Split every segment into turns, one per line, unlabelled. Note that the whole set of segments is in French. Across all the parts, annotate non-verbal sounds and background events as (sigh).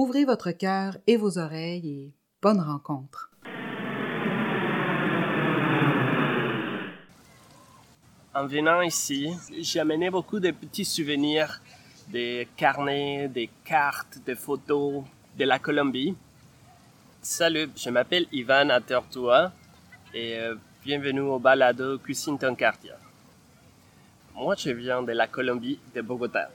Ouvrez votre cœur et vos oreilles et bonne rencontre.
En venant ici, j'ai amené beaucoup de petits souvenirs, des carnets, des cartes, des photos de la Colombie. Salut, je m'appelle Ivan Atertua et euh, bienvenue au balado Cuisine ton. Moi, je viens de la Colombie, de Bogota.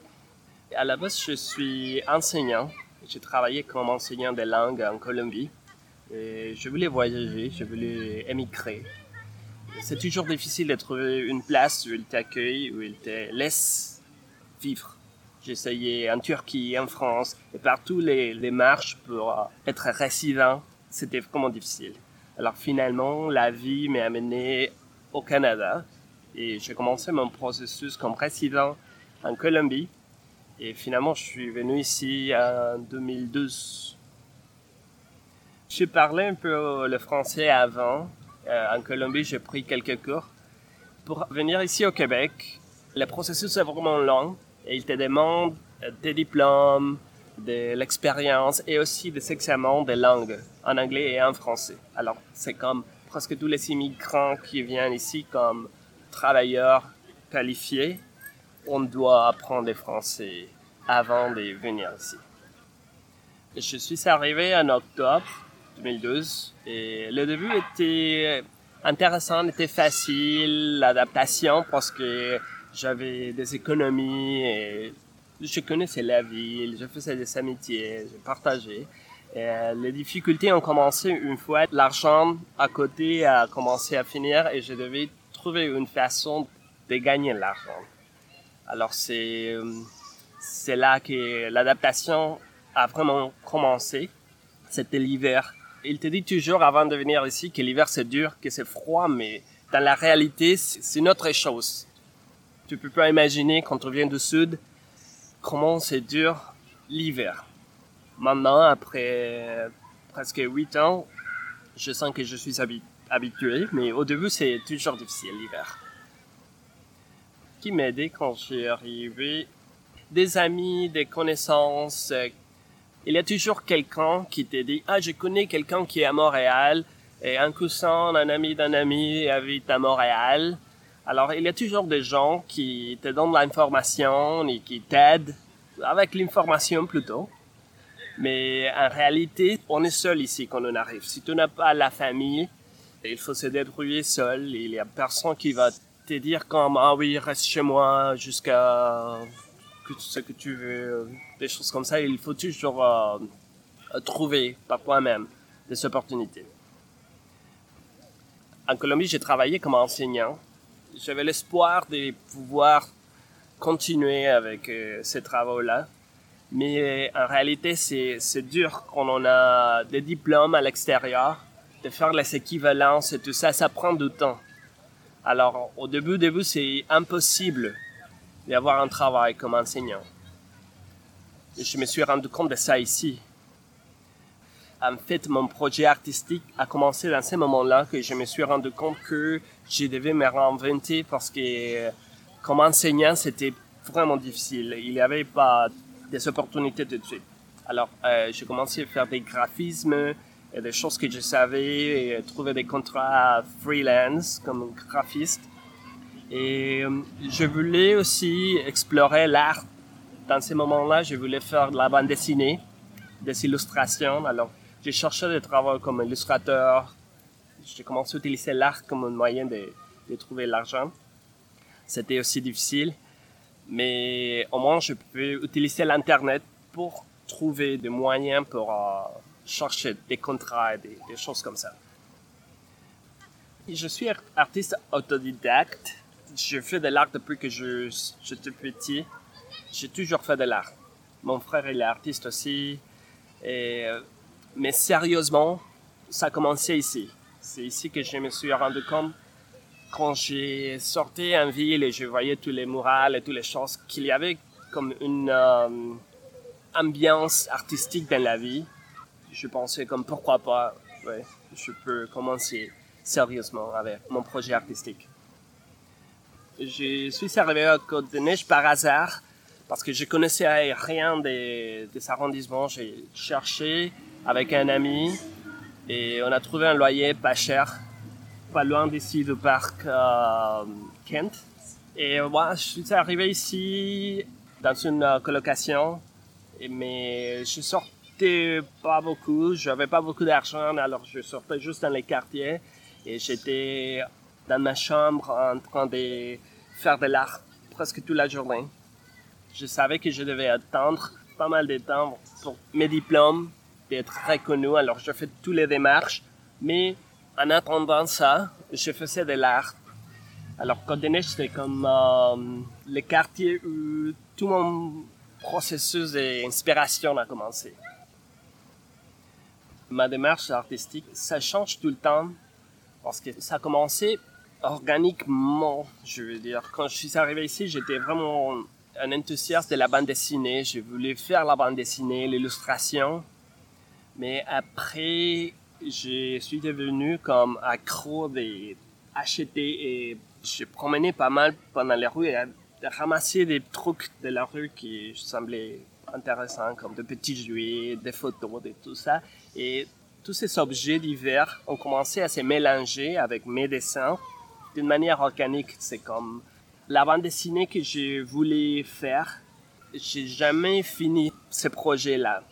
À la base, je suis enseignant. J'ai travaillé comme enseignant de langue en Colombie. Je voulais voyager, je voulais émigrer. C'est toujours difficile de trouver une place où ils t'accueillent, où ils te laissent vivre. J'essayais en Turquie, en France, et partout les, les marches pour être résident, c'était vraiment difficile. Alors finalement, la vie m'a amené au Canada et j'ai commencé mon processus comme résident en Colombie. Et finalement, je suis venu ici en 2012. Je parlais un peu le français avant. Euh, en Colombie, j'ai pris quelques cours. Pour venir ici au Québec, le processus est vraiment long et il te demande des diplômes, de l'expérience et aussi des examens de langue en anglais et en français. Alors, c'est comme presque tous les immigrants qui viennent ici comme travailleurs qualifiés, on doit apprendre le français avant de venir ici. Je suis arrivé en octobre 2012 et le début était intéressant, était facile, l'adaptation parce que j'avais des économies et je connaissais la ville, je faisais des amitiés, je partageais. Les difficultés ont commencé une fois l'argent à côté a commencé à finir et je devais trouver une façon de gagner l'argent. Alors c'est c'est là que l'adaptation a vraiment commencé. C'était l'hiver. Il te dit toujours avant de venir ici que l'hiver c'est dur, que c'est froid, mais dans la réalité c'est une autre chose. Tu peux pas imaginer quand on vient du sud comment c'est dur l'hiver. Maintenant, après presque huit ans, je sens que je suis habitué, mais au début c'est toujours difficile l'hiver. Qui m'a aidé quand j'ai arrivé, des amis, des connaissances. euh, Il y a toujours quelqu'un qui te dit ah je connais quelqu'un qui est à Montréal et un cousin, un ami d'un ami habite à Montréal. Alors il y a toujours des gens qui te donnent l'information et qui t'aident avec l'information plutôt. Mais en réalité, on est seul ici quand on arrive. Si tu n'as pas la famille, il faut se débrouiller seul. Il y a personne qui va te dire comme ah oui reste chez moi jusqu'à ce que tu veux, des choses comme ça. Il faut toujours euh, trouver par toi-même des opportunités. En Colombie, j'ai travaillé comme enseignant. J'avais l'espoir de pouvoir continuer avec euh, ces travaux-là. Mais euh, en réalité, c'est dur quand on a des diplômes à l'extérieur, de faire les équivalences et tout ça, ça prend du temps. Alors, au début, début, c'est impossible d'avoir un travail comme enseignant. Je me suis rendu compte de ça ici. En fait, mon projet artistique a commencé dans ce moment-là que je me suis rendu compte que je devais me réinventer parce que comme enseignant, c'était vraiment difficile. Il n'y avait pas des opportunités tout de suite. Alors, euh, j'ai commencé à faire des graphismes et des choses que je savais, et trouver des contrats freelance comme graphiste. Et euh, je voulais aussi explorer l'art. Dans ces moments-là, je voulais faire de la bande dessinée, des illustrations. Alors, j'ai cherché des travaux comme illustrateur. J'ai commencé à utiliser l'art comme un moyen de, de trouver l'argent. C'était aussi difficile, mais au moins je peux utiliser l'Internet pour trouver des moyens pour euh, chercher des contrats des, des choses comme ça. Je suis artiste autodidacte. Je fais de l'art depuis que je, j'étais petit. J'ai toujours fait de l'art. Mon frère est artiste aussi. Euh, mais sérieusement, ça a commencé ici. C'est ici que je me suis rendu compte quand j'ai sorti en ville et je voyais tous les murales et toutes les choses qu'il y avait comme une euh, ambiance artistique dans la vie. Je pensais comme pourquoi pas, je peux commencer sérieusement avec mon projet artistique. Je suis arrivé à Côte-de-Neige par hasard parce que je connaissais rien des, des arrondissements. J'ai cherché avec un ami et on a trouvé un loyer pas cher, pas loin d'ici du parc euh, Kent. Et moi, je suis arrivé ici dans une colocation, mais je pas beaucoup, j'avais pas beaucoup d'argent, alors je sortais juste dans les quartiers et j'étais dans ma chambre en train de faire de l'art presque toute la journée. Je savais que je devais attendre pas mal de temps pour mes diplômes d'être reconnu, alors je fais toutes les démarches, mais en attendant ça, je faisais de l'art. Alors Neiges, c'était comme euh, le quartier où tout mon processus d'inspiration a commencé. Ma démarche artistique, ça change tout le temps parce que ça a commencé organiquement, je veux dire. Quand je suis arrivé ici, j'étais vraiment un enthousiaste de la bande dessinée. Je voulais faire la bande dessinée, l'illustration. Mais après, je suis devenu comme accro des acheter et je promenais pas mal pendant les rues et ramasser des trucs de la rue qui semblaient intéressants, comme de petits jouets, des photos, et tout ça. Et tous ces objets divers ont commencé à se mélanger avec mes dessins d'une manière organique. C'est comme la bande dessinée que je voulais faire. J'ai jamais fini ce projet-là.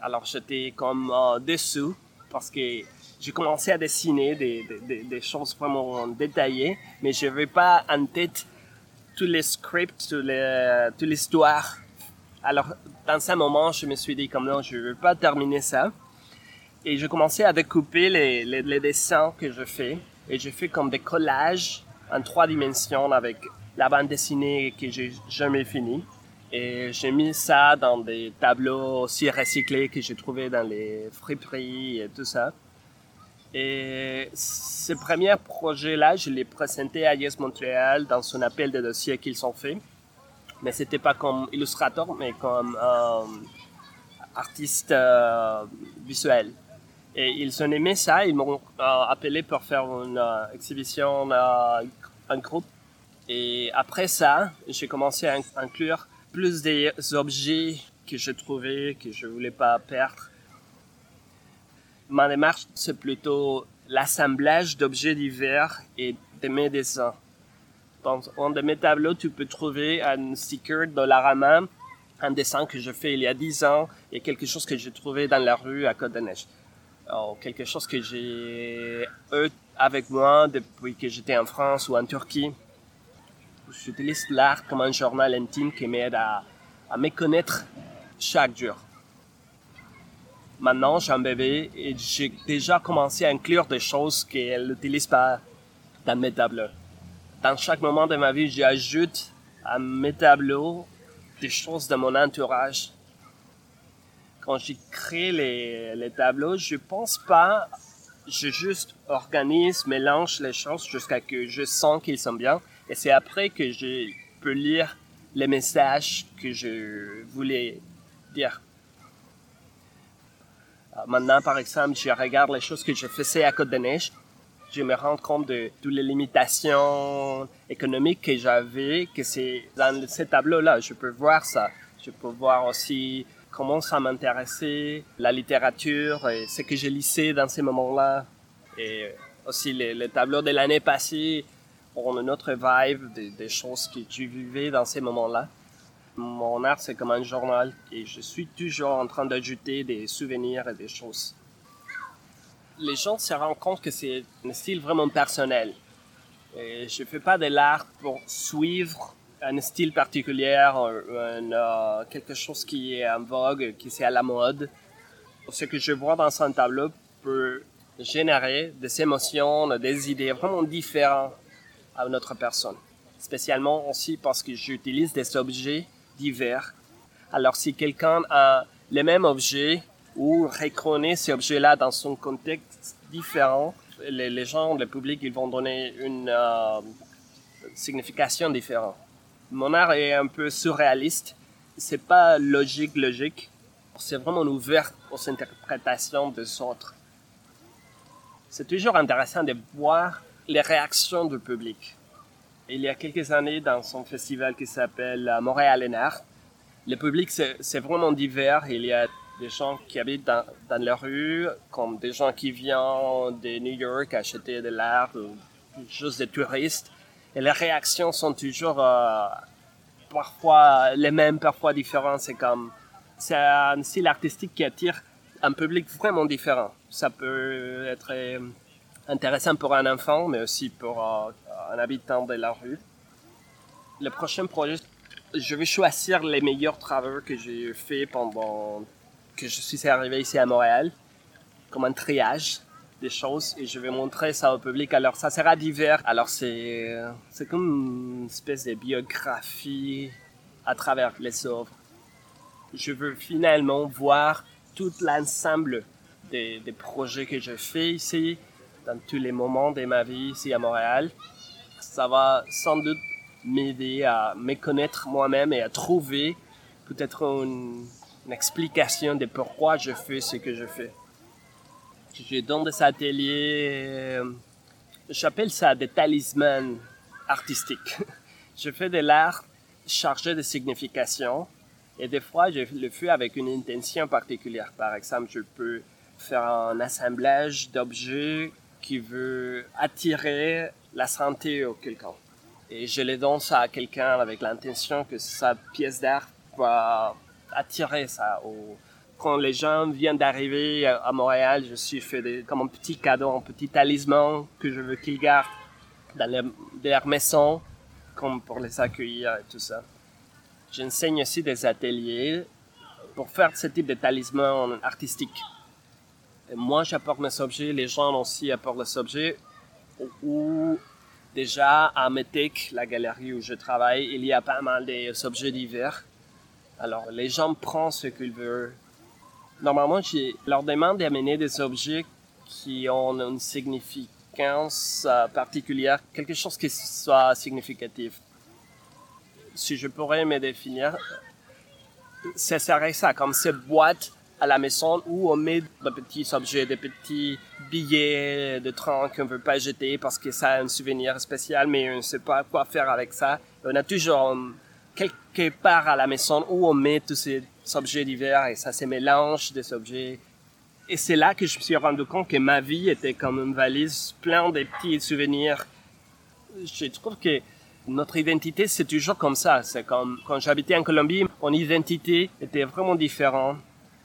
Alors j'étais comme euh, dessous parce que j'ai commencé à dessiner des, des, des, choses vraiment détaillées, mais je n'avais pas en tête tous les scripts, les, toute l'histoire. Alors dans ce moment, je me suis dit comme non, je ne veux pas terminer ça. Et je commençais à découper les, dessins que je fais. Et je fais comme des collages en trois dimensions avec la bande dessinée que j'ai jamais fini. Et j'ai mis ça dans des tableaux aussi recyclés que j'ai trouvés dans les friperies et tout ça. Et ce premier projet-là, je l'ai présenté à Yes Montréal dans son appel de dossier qu'ils ont fait. Mais c'était pas comme illustrateur, mais comme euh, artiste euh, visuel. Et ils ont aimé ça, ils m'ont euh, appelé pour faire une exhibition en groupe. Et après ça, j'ai commencé à inclure plus des objets que je trouvais, que je voulais pas perdre. Ma démarche, c'est plutôt l'assemblage d'objets divers et de mes dessins. Dans un de mes tableaux, tu peux trouver un sticker de Larama, un dessin que je fais il y a 10 ans et quelque chose que j'ai trouvé dans la rue à Côte-de-Neige. quelque chose que j'ai eu avec moi depuis que j'étais en France ou en Turquie. J'utilise l'art comme un journal intime qui m'aide à, à me connaître chaque jour. Maintenant, j'ai un bébé et j'ai déjà commencé à inclure des choses qu'elle n'utilise pas dans mes tableaux. Dans chaque moment de ma vie, j'ajoute à mes tableaux des choses de mon entourage. Quand j'écris les, les tableaux, je pense pas, je juste organise, mélange les choses jusqu'à que je sens qu'ils sont bien. Et c'est après que je peux lire les messages que je voulais dire. Maintenant, par exemple, je regarde les choses que je faisais à Côte-de-Neige. Je me rends compte de toutes les limitations économiques que j'avais, que c'est dans ces tableaux-là. Je peux voir ça. Je peux voir aussi comment ça m'intéressait, la littérature et ce que je lisais dans ces moments-là. Et aussi les, les tableaux de l'année passée ont une autre vibe des, des choses que tu vivais dans ces moments-là. Mon art, c'est comme un journal et je suis toujours en train d'ajouter des souvenirs et des choses. Les gens se rendent compte que c'est un style vraiment personnel. Et je fais pas de l'art pour suivre un style particulier, euh, quelque chose qui est en vogue, qui est à la mode. Ce que je vois dans un tableau peut générer des émotions, des idées vraiment différentes à notre personne. Spécialement aussi parce que j'utilise des objets divers. Alors si quelqu'un a les mêmes objets ou reconnaître ces objets-là dans son contexte différent. Les, les, gens, le public, ils vont donner une euh, signification différente. Mon art est un peu surréaliste. C'est pas logique, logique. C'est vraiment ouvert aux interprétations des autres. C'est toujours intéressant de voir les réactions du public. Il y a quelques années, dans son festival qui s'appelle Montréal en Art, le public, c'est vraiment divers. Il y a des gens qui habitent dans, dans la rue, comme des gens qui viennent de New York acheter de l'art, ou juste des touristes. Et les réactions sont toujours euh, parfois les mêmes, parfois différentes. C'est comme, c'est un style artistique qui attire un public vraiment différent. Ça peut être intéressant pour un enfant, mais aussi pour euh, un habitant de la rue. Le prochain projet, je vais choisir les meilleurs travaux que j'ai fait pendant que je suis arrivé ici à Montréal, comme un triage des choses et je vais montrer ça au public. Alors ça sera divers. Alors c'est c'est comme une espèce de biographie à travers les œuvres. Je veux finalement voir tout l'ensemble des, des projets que je fais ici, dans tous les moments de ma vie ici à Montréal. Ça va sans doute m'aider à me connaître moi-même et à trouver peut-être une, une, explication de pourquoi je fais ce que je fais. Je donne des ateliers, euh, j'appelle ça des talismans artistiques. (laughs) je fais de l'art chargé de signification et des fois je le fais avec une intention particulière. Par exemple, je peux faire un assemblage d'objets qui veut attirer la santé au quelqu'un. Et je les donne ça à quelqu'un avec l'intention que sa pièce d'art va attirer ça. Quand les gens viennent d'arriver à Montréal, je suis fait des, comme un petit cadeau, un petit talisman que je veux qu'ils gardent dans leur, leur maison, comme pour les accueillir et tout ça. J'enseigne aussi des ateliers pour faire ce type de talisman artistique. Moi, j'apporte mes objets, les gens aussi apportent leurs objets, ou déjà à Metek, la galerie où je travaille, il y a pas mal d'objets divers. Alors, les gens prennent ce qu'ils veulent. Normalement, je leur demande d'amener des objets qui ont une significance particulière, quelque chose qui soit significatif. Si je pourrais me définir, ce serait ça, comme ces boîtes à la maison où on met des petits objets, des petits billets de train qu'on ne veut pas jeter parce que ça a un souvenir spécial, mais on ne sait pas quoi faire avec ça. On a toujours quelque part à la maison où on met tous ces objets divers et ça se mélange des objets. Et c'est là que je me suis rendu compte que ma vie était comme une valise pleine de petits souvenirs. Je trouve que notre identité, c'est toujours comme ça. C'est comme quand j'habitais en Colombie, mon identité était vraiment différente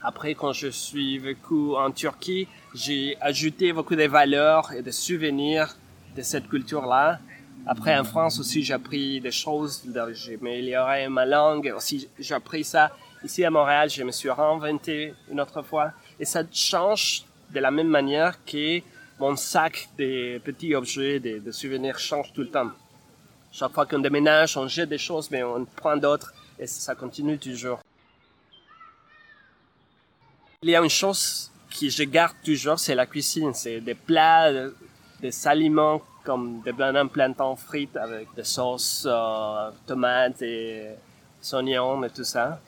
après, quand je suis vécu en Turquie, j'ai ajouté beaucoup de valeurs et de souvenirs de cette culture-là. Après, en France aussi, j'ai appris des choses, j'ai amélioré ma langue, aussi j'ai appris ça. Ici à Montréal, je me suis réinventé une autre fois. Et ça change de la même manière que mon sac de petits objets, de, de souvenirs change tout le temps. Chaque fois qu'on déménage, on jette des choses, mais on prend d'autres et ça continue toujours. Il y a une chose que je garde toujours, c'est la cuisine. C'est des plats, des aliments comme des bananes plantains frites avec des sauces, euh, tomates et oignons et tout ça.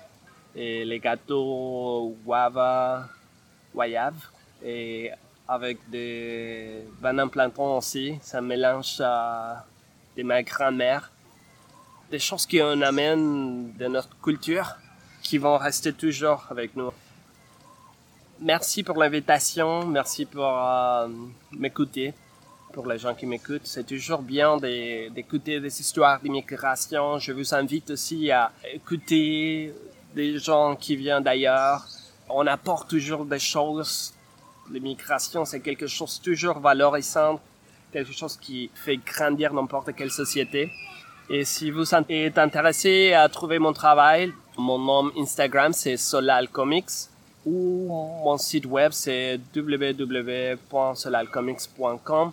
Et les gâteaux guava, guayave. Et avec des bananes plantains aussi. Ça mélange euh, de ma grand-mère. Des choses qu'on amène de notre culture qui vont rester toujours avec nous merci pour l'invitation, merci pour euh, m'écouter, pour les gens qui m'écoutent. C'est toujours bien d'écouter des histoires d'immigration. Je vous invite aussi à écouter des gens qui viennent d'ailleurs. On apporte toujours des choses. L'immigration, c'est quelque chose toujours valorisant, quelque chose qui fait grandir n'importe quelle société. Et si vous êtes intéressé à trouver mon travail, mon nom Instagram c'est Solal Comics ou mon site web c'est www.solalcomics.com.